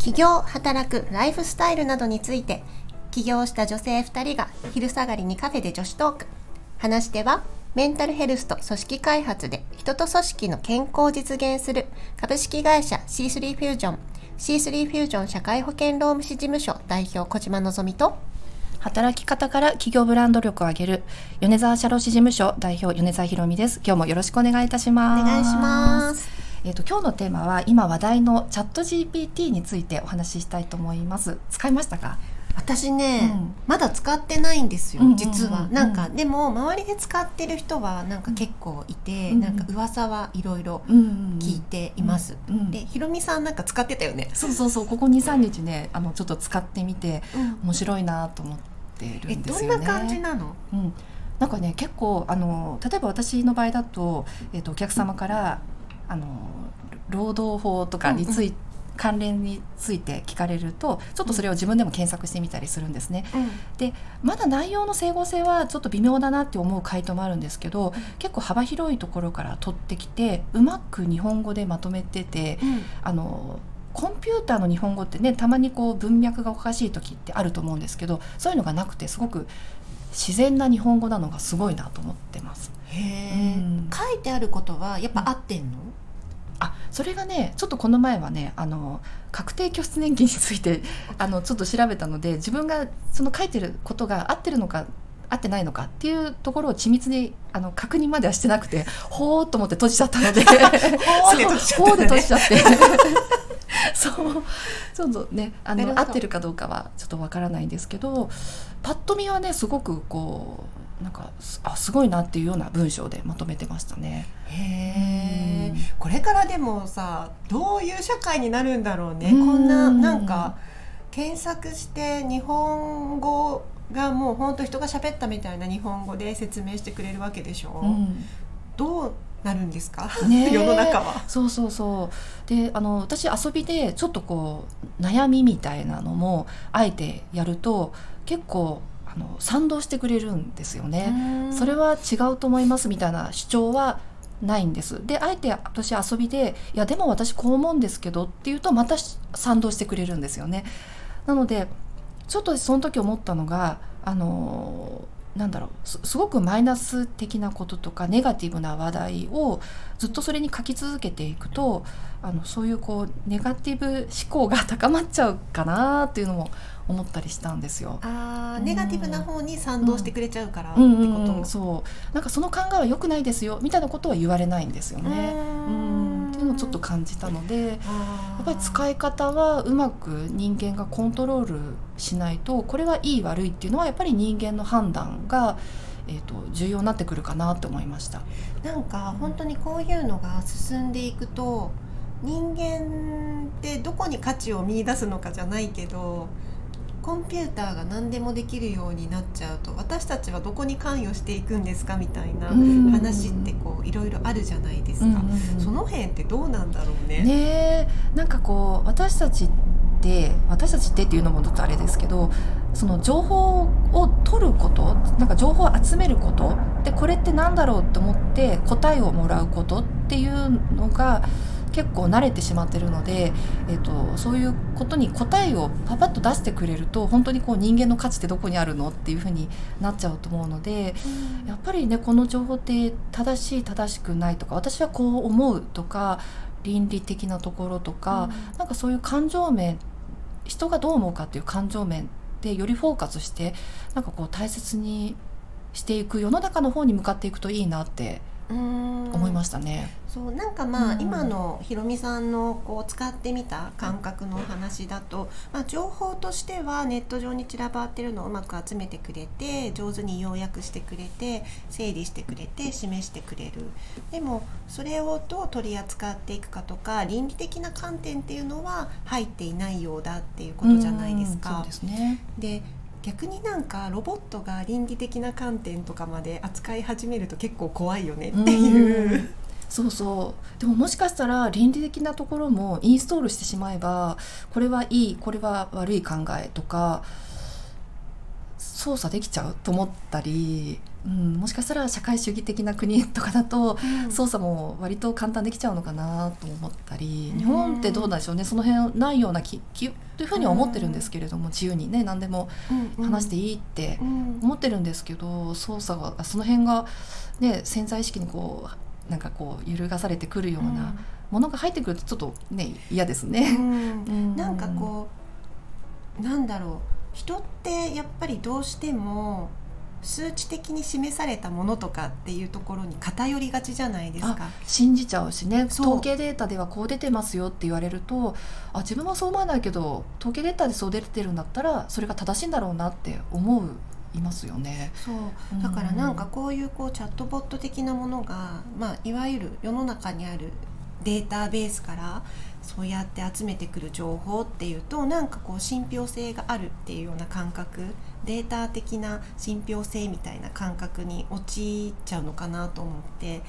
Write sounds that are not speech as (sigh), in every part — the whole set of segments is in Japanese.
起業働くライフスタイルなどについて起業した女性2人が昼下がりにカフェで女子トーク。話してはメンタルヘルスと組織開発で人と組織の健康を実現する。株式会社 C3 フュージョン。C3 フュージョン社会保険労務士事務所。代表小島のぞみと。働き方から企業ブランド力を上げる。米沢社労士事務所代表米沢ひろみです。今日もよろしくお願いいたします。お願いしますえっ、と今日のテーマは今話題のチャット GPT についてお話ししたいと思います。使いましたか？私ね、うん。まだ使ってないんですよ、うんうんうん実は。なんかでも周りで使ってる人はなんか結構いて、うんなんか噂はいろいろうん聞いています、うんうんでひろみさんなんか使ってたよね、そうそうそうここ23日ねあのちょっと使ってみて面白いなと思ってるえんですよね。どんな感じなの？うん、なんかね結構あの例えば私の場合だと,、えっとお客様からあの労働法とかについて、関連について聞かれるとちょっとそれを自分でも検索してみたりするんですね。でまだ内容の整合性はちょっと微妙だなって思う回答もあるんですけど、結構幅広いところから取ってきてうまく日本語でまとめててあのコンピューターの日本語ってねたまにこう文脈がおかしい時ってあると思うんですけどそういうのがなくてすごく自然な日本語なのがすごいなと思ってます。書いてあることはやっぱ合ってんの、あそれがねちょっとこの前はねあの確定拠出年金について (laughs) あのちょっと調べたので自分がその書いてることが合ってるのか合ってないのかっていうところを緻密にあの確認まではしてなくてほーっと思って閉じちゃったので (laughs) ほーで閉じちゃったね。そうほーで閉じちゃって。(laughs) そう。ちょっとねあの合ってるかどうかはちょっとわからないんですけどパッと見はねすごくこうなんかすあすごいなっていうような文章でまとめてましたね。へえうん。これからでもさどういう社会になるんだろうね、うん。こんななんか検索して日本語がもう本当人が喋ったみたいな日本語で説明してくれるわけでしょ、うん。どうなるんですか、ねえ (laughs) 世の中は。そうそうそう。であの私遊びでちょっとこう悩みみたいなのもあえてやると結構あの賛同してくれるんですよね。それは違うと思いますみたいな主張はないんですであえて私遊びで「いやでも私こう思うんですけど」って言うとまた賛同してくれるんですよね。なのでちょっとその時思ったのがあのなんだろうすすごくマイナス的なこととかネガティブな話題をずっとそれに書き続けていくとあのそういうこうネガティブ思考が高まっちゃうかなっていうのも思ったりしたんですよ。あーネガティブな方に賛同してくれちゃうからってうんこと、うんうん、そう。なんかその考えは良くないですよみたいなことは言われないんですよね。ううんんっていうのをちょっと感じたのでややっぱり使い方はうまく人間がコントロールしないとこれはいい悪いっていうのはやっぱり人間の判断が、えー、と重要になってくるかなと思いました。なんか本当にこういうのが進んでいくと人間ってどこに価値を見出すのかじゃないけどコンピューターが何でもできるようになっちゃうと私たちはどこに関与していくんですかみたいな話ってこういろいろあるじゃないですか、その辺ってどうなんだろうね。ねえ。なんかこう私たちって私たちってっていうのもちょっとあれですけどその情報を取ることなんか情報を集めることでこれってなんだろうと思って答えをもらうことっていうのが結構慣れてしまってるので、えー、とそういうことに答えをパパッと出してくれると本当にこう人間の価値ってどこにあるのっていうふうになっちゃうと思うのでやっぱりねこの情報って正しい正しくないとか私はこう思うとか倫理的なところとか、なんかそういう感情面人がどう思うかっていう感情面でよりフォーカスしてなんかこう大切にしていく世の中の方に向かっていくといいなってうん思いましたね。そうなんかまあ、うん今のひろみさんのこう使ってみた感覚のお話だと、まあ、情報としてはネット上に散らばってるのをうまく集めてくれて上手に要約してくれて整理してくれて示してくれるでもそれをどう取り扱っていくかとか倫理的な観点っていうのは入っていないようだっていうことじゃないですかうんそう。ですね。逆になんかロボットが倫理的な観点とかまで扱い始めると結構怖いよねっていう。うそうそうでももしかしたら倫理的なところもインストールしてしまえばこれはいいこれは悪い考えとか操作できちゃうと思ったりうん、もしかしたら社会主義的な国とかだとうん。操作も割と簡単できちゃうのかなと思ったりうん。日本ってどうなんでしょうね。その辺ないような気気というふうには思ってるんですけれども自由にね何でもうん話していいってうん。思ってるんですけど操作がその辺が、ね、潜在意識にこうなんかこう揺るがされてくるようなものが入ってくるとちょっとね嫌ですうね。(laughs) ん。なんかこうなんだろう。人ってやっぱりどうしても数値的に示されたものとかっていうところに偏りがちじゃないですか。信じちゃうしね統計データではこう出てますよって言われるとあ自分はそう思わないけど統計データでそう出てるんだったらそれが正しいんだろうなって思ういますよね。そうだからなんかこういうこうチャットボット的なものが、まあ、いわゆる世の中にあるデータベースからそうやって集めてくる情報っていうとなんかこう信憑性があるっていうような感覚データ的な信憑性みたいな感覚に陥っちゃうのかなと思って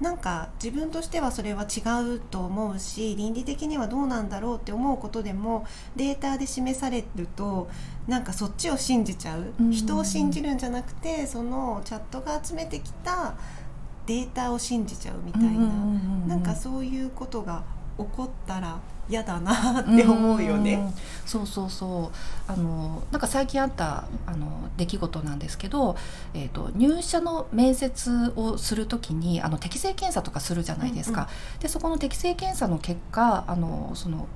なんか自分としてはそれは違うと思うし倫理的にはどうなんだろうって思うことでもデータで示されるとなんかそっちを信じちゃう、うん。人を信じるんじゃなくてそのチャットが集めてきたデータを信じちゃうみたいな、なんかそういうことが起こったら嫌だなって思うよね。んそうそうそうあのなんか最近あったあの出来事なんですけど、えー、と入社の面接をするときにあの適性検査とかするじゃないですか。でそこの適性検査の結果あのその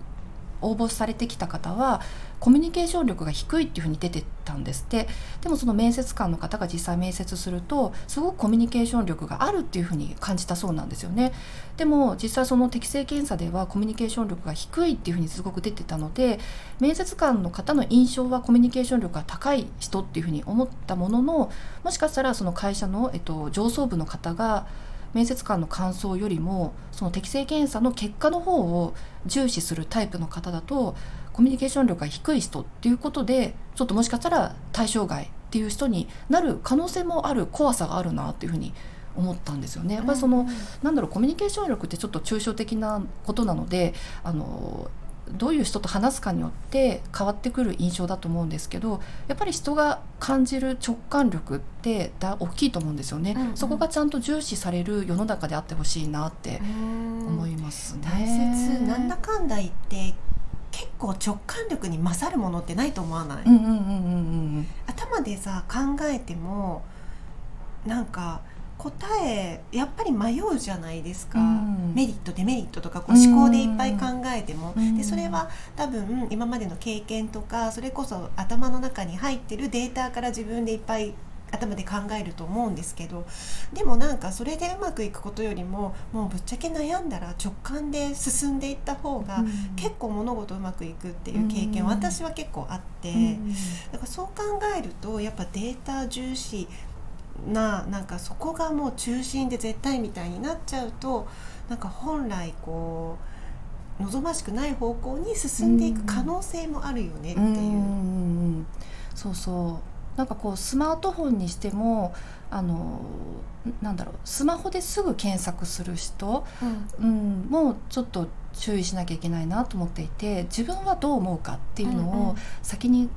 応募されてきた方はコミュニケーション力が低いっていうふうに出てたんですって。でもその面接官の方が実際面接するとすごくコミュニケーション力があるっていうふうに感じたそうなんですよね。でも実際その適性検査ではコミュニケーション力が低いっていうふうにすごく出てたので面接官の方の印象はコミュニケーション力が高い人っていうふうに思ったもののもしかしたらその会社の、えっと、上層部の方が面接官の感想よりもその適性検査の結果の方を重視するタイプの方だとコミュニケーション力が低い人っていうことでちょっともしかしたら対象外っていう人になる可能性もある怖さがあるなっていうふうに思ったんですよね。やっぱりその、なんだろうコミュニケーション力ってちょっと抽象的なことなのであのどういう人と話すかによって変わってくる印象だと思うんですけどやっぱり人が感じる直感力ってだ大きいと思うんですよね、うんうん。そこがちゃんと重視される世の中であってほしいなって思いいますね。大切。なんだかんだ言って結構直感力に勝るものってないと思わない、頭でさ考えてもなんか答えやっぱり迷うじゃないですか、うん。メリットデメリットとかこう思考でいっぱい考えても、うん。でそれは多分今までの経験とかそれこそ頭の中に入ってるデータから自分でいっぱい頭で考えると思うんですけどでもなんかそれでうまくいくことよりももうぶっちゃけ悩んだら直感で進んでいった方が、うん。結構物事うまくいくっていう経験、うん私は結構あって。うん。だからそう考えるとやっぱデータ重視ななんかそこがもう中心で絶対みたいになっちゃうとなんか本来こう望ましくない方向に進んでいく可能性もあるよねっていう。うんうんうんそうそう。なんかこうスマートフォンにしてもあのなんだろう。スマホですぐ検索する人、うん、もうちょっと注意しなきゃいけないなと思っていて自分はどう思うかっていうのうんうん。を先に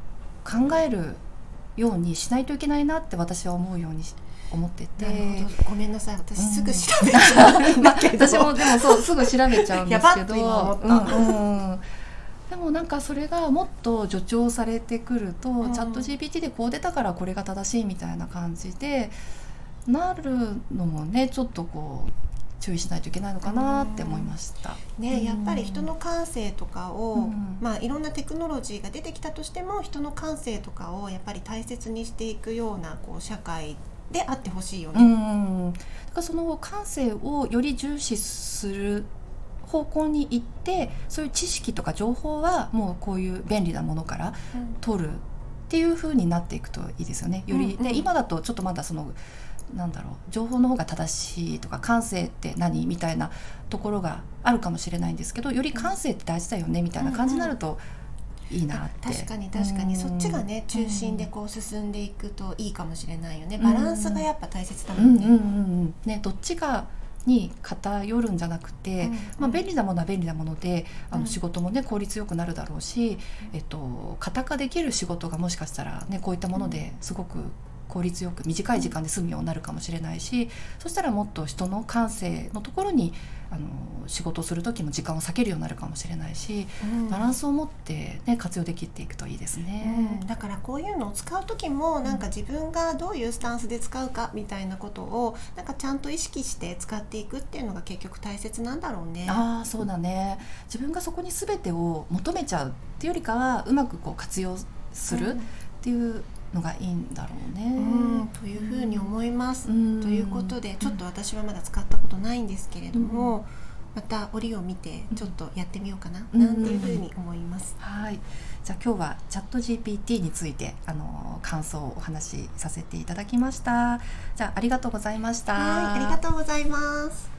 考えるようにしないといけないなって私は思うようにし思ってて。ごめんなさい。私すぐ調べちゃうんだけど、(laughs) 私もでもそうすぐ調べちゃうんですけど。うんうんうん。でもなんかそれがもっと助長されてくると、ん。チャット GPT でこう出たからこれが正しいみたいな感じでなるのもねちょっとこう注意しないといけないのかなって思いました。ね、やっぱり人の感性とかを、うん。まあ、いろんなテクノロジーが出てきたとしても人の感性とかをやっぱり大切にしていくようなこう社会であってほしいようね。ん、だからその感性をより重視する方向に行ってそういう知識とか情報はもうこういう便利なものから取るっていう風になっていくといいですよね。より、うんうんで今だとちょっとまだそのなんだろう情報の方が正しいとか感性って何？みたいなところがあるかもしれないんですけどより感性って大事だよねみたいな感じになるといいなあって。確かに確かに、うん。そっちがね中心でこう進んでいくといいかもしれないよね。うん。バランスがやっぱ大切だもね。うんんうんうんうん。ねどっちかに偏るんじゃなくて、うんまあ、便利なものは便利なものであうん。の仕事もね効率よくなるだろうし、えっと、型化できる仕事がもしかしたら、ね、こういったものですごく効率よく短い時間で済むようになるかもしれないし、そしたらもっと人の感性のところにあの仕事する時も時間を避けるようになるかもしれないし、うん。バランスを持って、ね、活用できていくといいですね。うん。だからこういうのを使う時もなんか自分がどういうスタンスで使うかみたいなことをなんかちゃんと意識して使っていくっていうのが結局大切なんだろうね。ああそうだね。自分がそこに全てを求めちゃうっていうよりかはうまくこう活用するっていうのがいいんだろうね。うん、というふうに思います。うんということでちょっと私はまだ使ったことないんですけれども、また折を見てちょっとやってみようかな、うんなんていうふうに思います。はい、じゃあ今日はチャット GPT についてあの感想をお話しさせていただきました。じゃあありがとうございました。はい、ありがとうございます。